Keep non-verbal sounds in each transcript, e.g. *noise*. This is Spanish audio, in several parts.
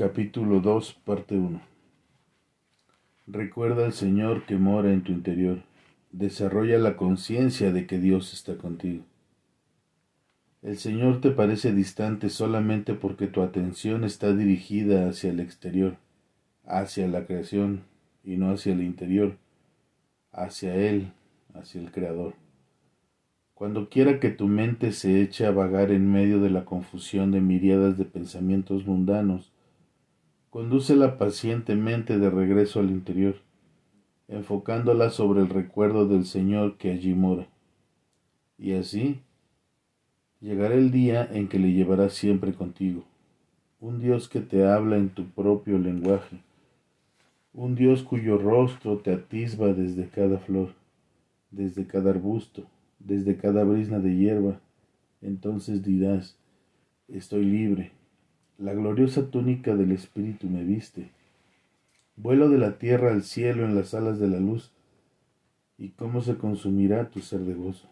Capítulo 2, parte 1 Recuerda al Señor que mora en tu interior. Desarrolla la conciencia de que Dios está contigo. El Señor te parece distante solamente porque tu atención está dirigida hacia el exterior, hacia la creación, y no hacia el interior, hacia Él, hacia el Creador. Cuando quiera que tu mente se eche a vagar en medio de la confusión de miriadas de pensamientos mundanos, Condúcela pacientemente de regreso al interior, enfocándola sobre el recuerdo del Señor que allí mora. Y así llegará el día en que le llevarás siempre contigo, un Dios que te habla en tu propio lenguaje, un Dios cuyo rostro te atisba desde cada flor, desde cada arbusto, desde cada brisna de hierba. Entonces dirás, estoy libre, la gloriosa túnica del Espíritu me viste. Vuelo de la tierra al cielo en las alas de la luz, y cómo se consumirá tu ser de gozo.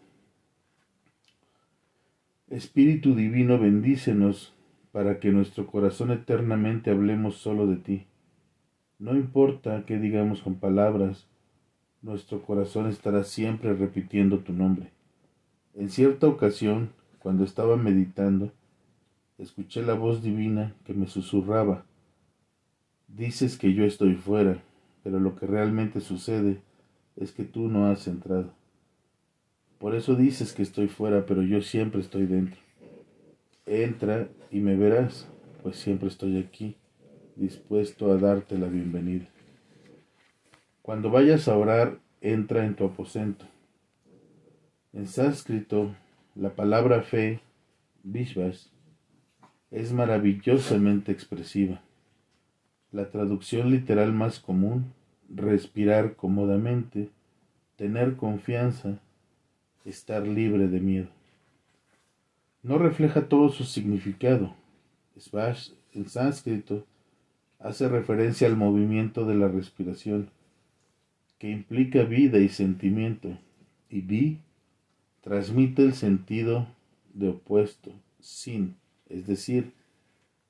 Espíritu Divino, bendícenos para que nuestro corazón eternamente hablemos solo de ti. No importa qué digamos con palabras, nuestro corazón estará siempre repitiendo tu nombre. En cierta ocasión, cuando estaba meditando, escuché la voz divina que me susurraba. Dices que yo estoy fuera, pero lo que realmente sucede es que tú no has entrado. Por eso dices que estoy fuera, pero yo siempre estoy dentro. Entra y me verás, pues siempre estoy aquí, dispuesto a darte la bienvenida. Cuando vayas a orar, entra en tu aposento. En sánscrito, la palabra fe, vishvas, es maravillosamente expresiva. La traducción literal más común, respirar cómodamente, tener confianza, estar libre de miedo. No refleja todo su significado. Svash, en sánscrito, hace referencia al movimiento de la respiración, que implica vida y sentimiento, y vi transmite el sentido de opuesto, sin es decir,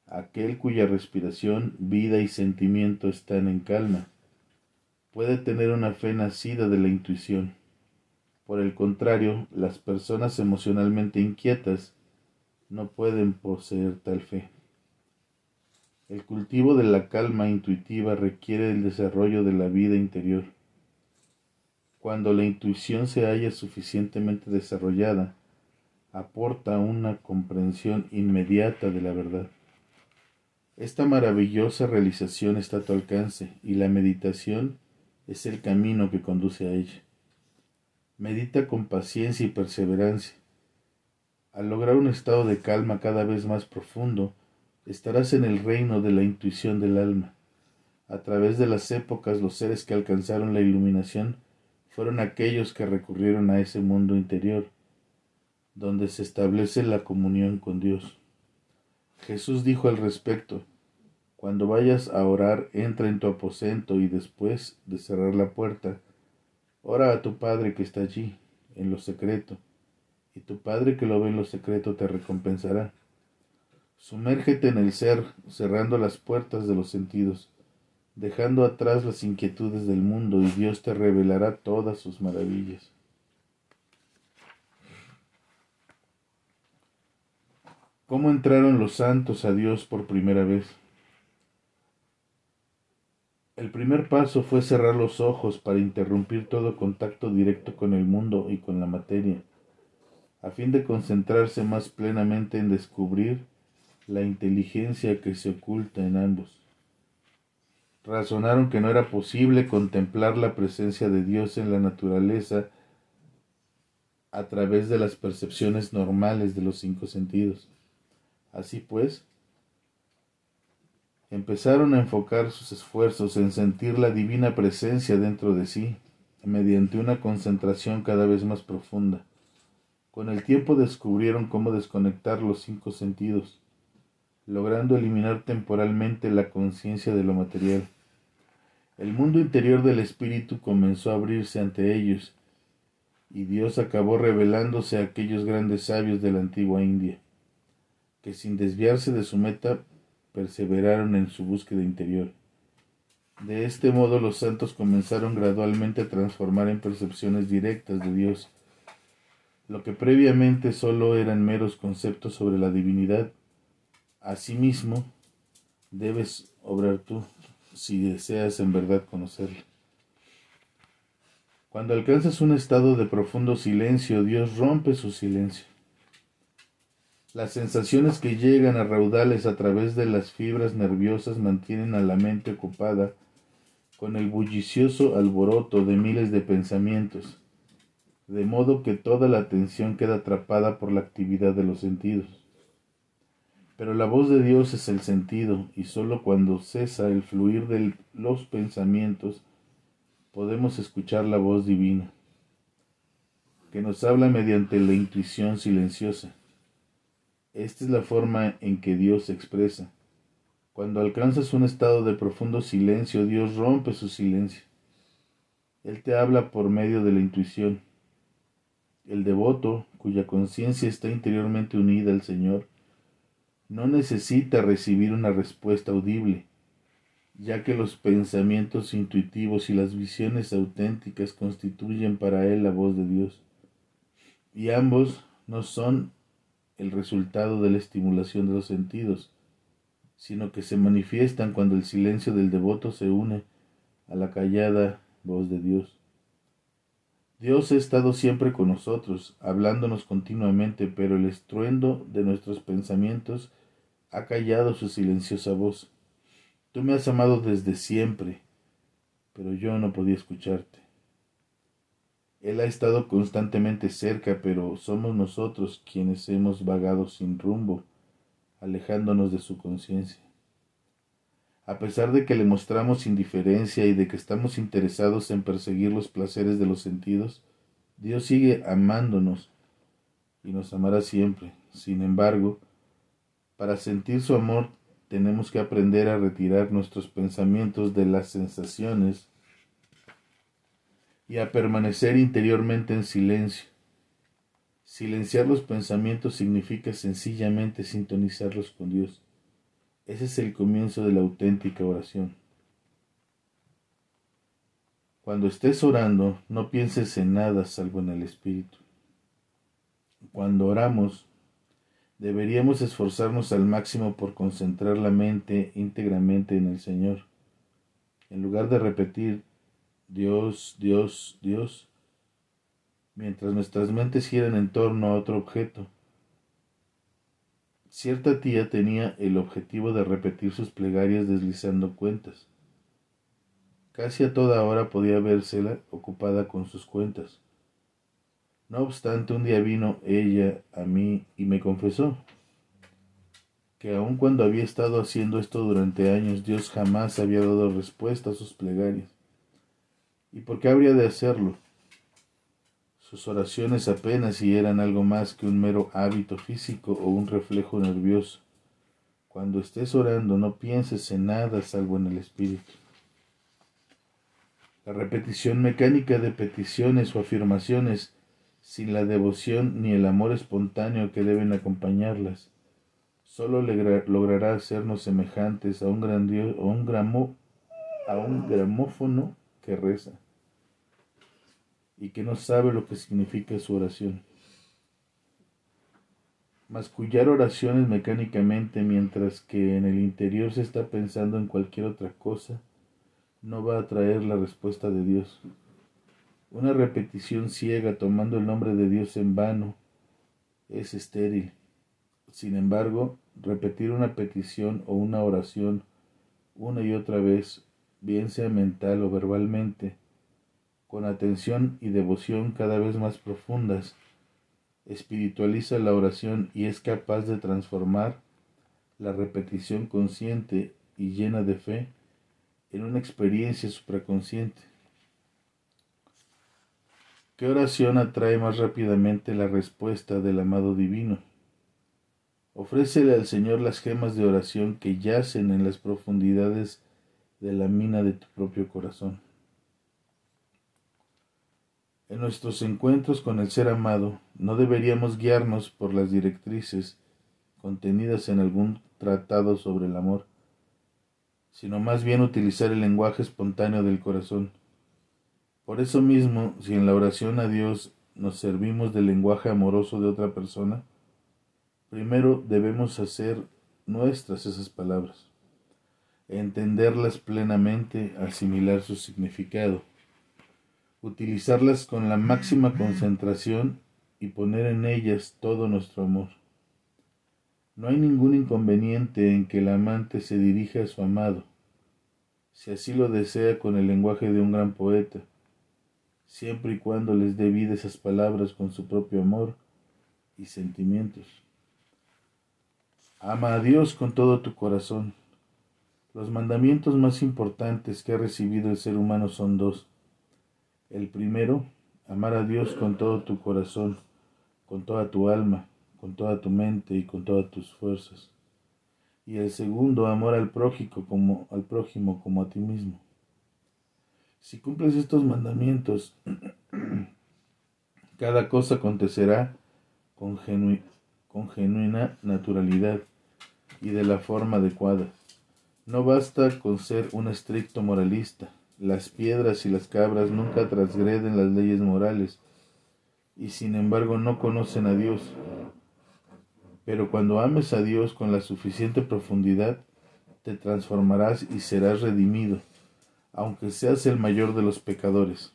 aquel cuya respiración, vida y sentimiento están en calma, puede tener una fe nacida de la intuición. Por el contrario, las personas emocionalmente inquietas no pueden poseer tal fe. El cultivo de la calma intuitiva requiere el desarrollo de la vida interior. Cuando la intuición se haya suficientemente desarrollada, aporta una comprensión inmediata de la verdad. Esta maravillosa realización está a tu alcance y la meditación es el camino que conduce a ella. Medita con paciencia y perseverancia. Al lograr un estado de calma cada vez más profundo, estarás en el reino de la intuición del alma. A través de las épocas los seres que alcanzaron la iluminación fueron aquellos que recurrieron a ese mundo interior donde se establece la comunión con Dios. Jesús dijo al respecto, Cuando vayas a orar, entra en tu aposento y después de cerrar la puerta, ora a tu Padre que está allí, en lo secreto, y tu Padre que lo ve en lo secreto te recompensará. Sumérgete en el ser, cerrando las puertas de los sentidos, dejando atrás las inquietudes del mundo, y Dios te revelará todas sus maravillas. ¿Cómo entraron los santos a Dios por primera vez? El primer paso fue cerrar los ojos para interrumpir todo contacto directo con el mundo y con la materia, a fin de concentrarse más plenamente en descubrir la inteligencia que se oculta en ambos. Razonaron que no era posible contemplar la presencia de Dios en la naturaleza a través de las percepciones normales de los cinco sentidos. Así pues, empezaron a enfocar sus esfuerzos en sentir la divina presencia dentro de sí, mediante una concentración cada vez más profunda. Con el tiempo descubrieron cómo desconectar los cinco sentidos, logrando eliminar temporalmente la conciencia de lo material. El mundo interior del espíritu comenzó a abrirse ante ellos, y Dios acabó revelándose a aquellos grandes sabios de la antigua India que sin desviarse de su meta perseveraron en su búsqueda interior. De este modo los santos comenzaron gradualmente a transformar en percepciones directas de Dios lo que previamente solo eran meros conceptos sobre la divinidad. Asimismo, debes obrar tú si deseas en verdad conocerla. Cuando alcanzas un estado de profundo silencio, Dios rompe su silencio. Las sensaciones que llegan a raudales a través de las fibras nerviosas mantienen a la mente ocupada con el bullicioso alboroto de miles de pensamientos, de modo que toda la atención queda atrapada por la actividad de los sentidos. Pero la voz de Dios es el sentido, y sólo cuando cesa el fluir de los pensamientos podemos escuchar la voz divina, que nos habla mediante la intuición silenciosa. Esta es la forma en que Dios se expresa. Cuando alcanzas un estado de profundo silencio, Dios rompe su silencio. Él te habla por medio de la intuición. El devoto, cuya conciencia está interiormente unida al Señor, no necesita recibir una respuesta audible, ya que los pensamientos intuitivos y las visiones auténticas constituyen para él la voz de Dios. Y ambos no son el resultado de la estimulación de los sentidos, sino que se manifiestan cuando el silencio del devoto se une a la callada voz de Dios. Dios ha estado siempre con nosotros, hablándonos continuamente, pero el estruendo de nuestros pensamientos ha callado su silenciosa voz. Tú me has amado desde siempre, pero yo no podía escucharte. Él ha estado constantemente cerca, pero somos nosotros quienes hemos vagado sin rumbo alejándonos de su conciencia. A pesar de que le mostramos indiferencia y de que estamos interesados en perseguir los placeres de los sentidos, Dios sigue amándonos y nos amará siempre. Sin embargo, para sentir su amor tenemos que aprender a retirar nuestros pensamientos de las sensaciones y a permanecer interiormente en silencio Silenciar los pensamientos significa sencillamente sintonizarlos con Dios. Ese es el comienzo de la auténtica oración. Cuando estés orando, no pienses en nada salvo en el Espíritu. Cuando oramos, deberíamos esforzarnos al máximo por concentrar la mente íntegramente en el Señor. En lugar de repetir Dios, Dios, Dios, mientras nuestras mentes giran en torno a otro objeto. Cierta tía tenía el objetivo de repetir sus plegarias deslizando cuentas. Casi a toda hora podía vérsela ocupada con sus cuentas. No obstante, un día vino ella a mí y me confesó que aun cuando había estado haciendo esto durante años, Dios jamás había dado respuesta a sus plegarias. ¿Y por qué habría de hacerlo? Sus oraciones apenas si eran algo más que un mero hábito físico o un reflejo nervioso. Cuando estés orando no pienses en nada salvo en el Espíritu. La repetición mecánica de peticiones o afirmaciones sin la devoción ni el amor espontáneo que deben acompañarlas, solo logrará hacernos semejantes a un, a un, a un gramófono que reza y que no sabe lo que significa su oración. Mascullar oraciones mecánicamente mientras que en el interior se está pensando en cualquier otra cosa no va a traer la respuesta de Dios. Una repetición ciega tomando el nombre de Dios en vano es estéril. Sin embargo, repetir una petición o una oración una y otra vez, bien sea mental o verbalmente, con atención y devoción cada vez más profundas, espiritualiza la oración y es capaz de transformar la repetición consciente y llena de fe en una experiencia supraconsciente. ¿Qué oración atrae más rápidamente la respuesta del amado divino? Ofrécele al Señor las gemas de oración que yacen en las profundidades de la mina de tu propio corazón. En nuestros encuentros con el ser amado no deberíamos guiarnos por las directrices, contenidas en algún tratado sobre el amor, sino más bien utilizar el lenguaje espontáneo del corazón. Por eso mismo, si en la oración a Dios nos servimos del lenguaje amoroso de otra persona, primero debemos hacer nuestras esas palabras, entenderlas plenamente, asimilar su significado, utilizarlas con la máxima concentración y poner en ellas todo nuestro amor. No hay ningún inconveniente en que el amante se dirija a su amado, si así lo desea con el lenguaje de un gran poeta, siempre y cuando les dé vida esas palabras con su propio amor y sentimientos. Ama a Dios con todo tu corazón. Los mandamientos más importantes que ha recibido el ser humano son dos. El primero, amar a Dios con todo tu corazón, con toda tu alma, con toda tu mente y con todas tus fuerzas. Y el segundo, amor al prójimo como al prójimo como a ti mismo. Si cumples estos mandamientos, *clears throat* cada cosa acontecerá con, con genuina naturalidad y de la forma adecuada. No basta con ser un estricto moralista. Las piedras y las cabras nunca transgreden las leyes morales y sin embargo no conocen a Dios. Pero cuando ames a Dios con la suficiente profundidad, te transformarás y serás redimido, aunque seas el mayor de los pecadores.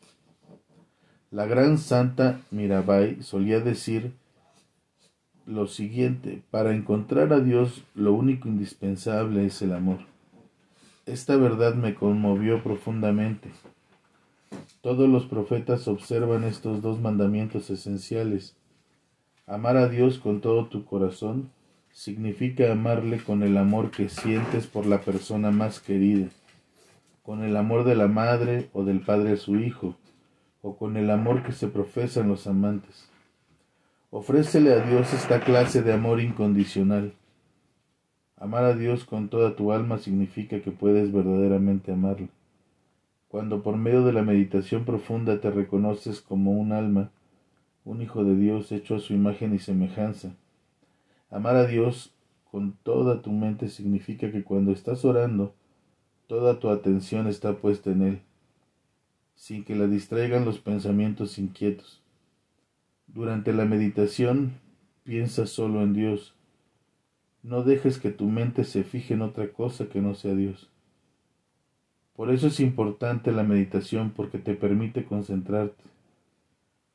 La gran santa Mirabai solía decir lo siguiente, para encontrar a Dios lo único indispensable es el amor. Esta verdad me conmovió profundamente. Todos los profetas observan estos dos mandamientos esenciales Amar a Dios con todo tu corazón significa amarle con el amor que sientes por la persona más querida, con el amor de la madre o del padre a su hijo, o con el amor que se profesan los amantes. Ofrécele a Dios esta clase de amor incondicional. Amar a Dios con toda tu alma significa que puedes verdaderamente amarle. Cuando por medio de la meditación profunda te reconoces como un alma, un hijo de Dios hecho a su imagen y semejanza. Amar a Dios con toda tu mente significa que cuando estás orando, toda tu atención está puesta en Él, sin que la distraigan los pensamientos inquietos. Durante la meditación, piensa solo en Dios. No dejes que tu mente se fije en otra cosa que no sea Dios. Por eso es importante la meditación porque te permite concentrarte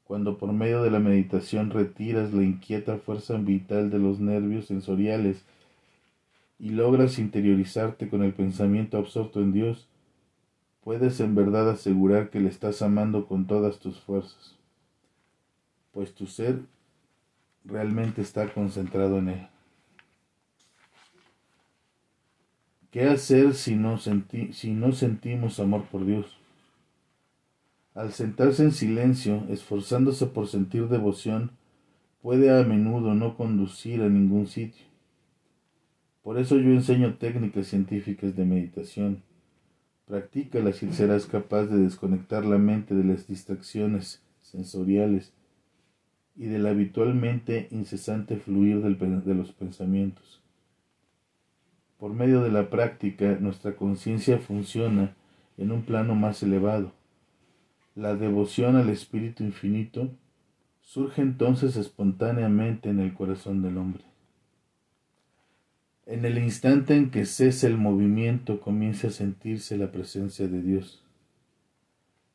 cuando por medio de la meditación retiras la inquieta fuerza vital de los nervios sensoriales y logras interiorizarte con el pensamiento absorto en Dios, puedes en verdad asegurar que le estás amando con todas tus fuerzas, pues tu ser realmente está concentrado en Él. ¿Qué hacer si no, si no sentimos amor por Dios? Al sentarse en silencio, esforzándose por sentir devoción, puede a menudo no conducir a ningún sitio. Por eso yo enseño técnicas científicas de meditación. Practícalas y serás capaz de desconectar la mente de las distracciones sensoriales y del habitualmente incesante fluir de los pensamientos. Por medio de la práctica, nuestra conciencia funciona en un plano más elevado la devoción al Espíritu Infinito surge entonces espontáneamente en el corazón del hombre. En el instante en que cesa el movimiento comienza a sentirse la presencia de Dios.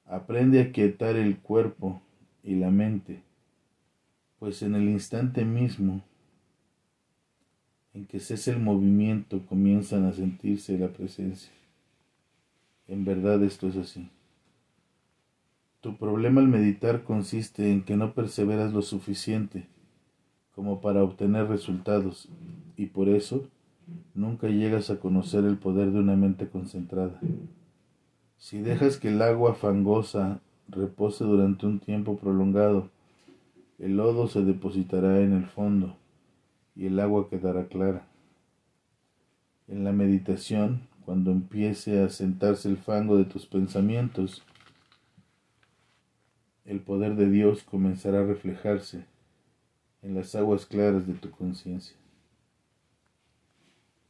Aprende a quietar el cuerpo y la mente, pues en el instante mismo en que cesa el movimiento comienzan a sentirse la presencia. En verdad esto es así. Tu problema al meditar consiste en que no perseveras lo suficiente como para obtener resultados y por eso nunca llegas a conocer el poder de una mente concentrada. Si dejas que el agua fangosa repose durante un tiempo prolongado, el lodo se depositará en el fondo y el agua quedará clara. En la meditación, cuando empiece a sentarse el fango de tus pensamientos, el poder de Dios comenzará a reflejarse en las aguas claras de tu conciencia.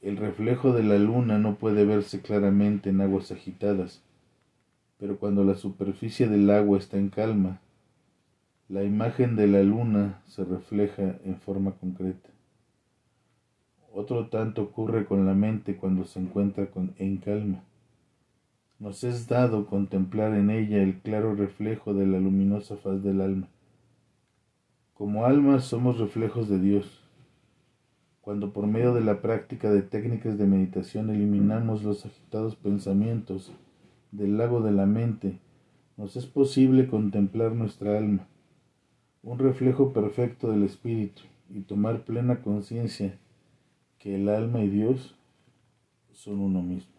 El reflejo de la luna no puede verse claramente en aguas agitadas, pero cuando la superficie del agua está en calma, la imagen de la luna se refleja en forma concreta. Otro tanto ocurre con la mente cuando se encuentra en calma. Nos es dado contemplar en ella el claro reflejo de la luminosa faz del alma. Como almas somos reflejos de Dios. Cuando por medio de la práctica de técnicas de meditación eliminamos los agitados pensamientos del lago de la mente, nos es posible contemplar nuestra alma, un reflejo perfecto del espíritu, y tomar plena conciencia que el alma y Dios son uno mismo.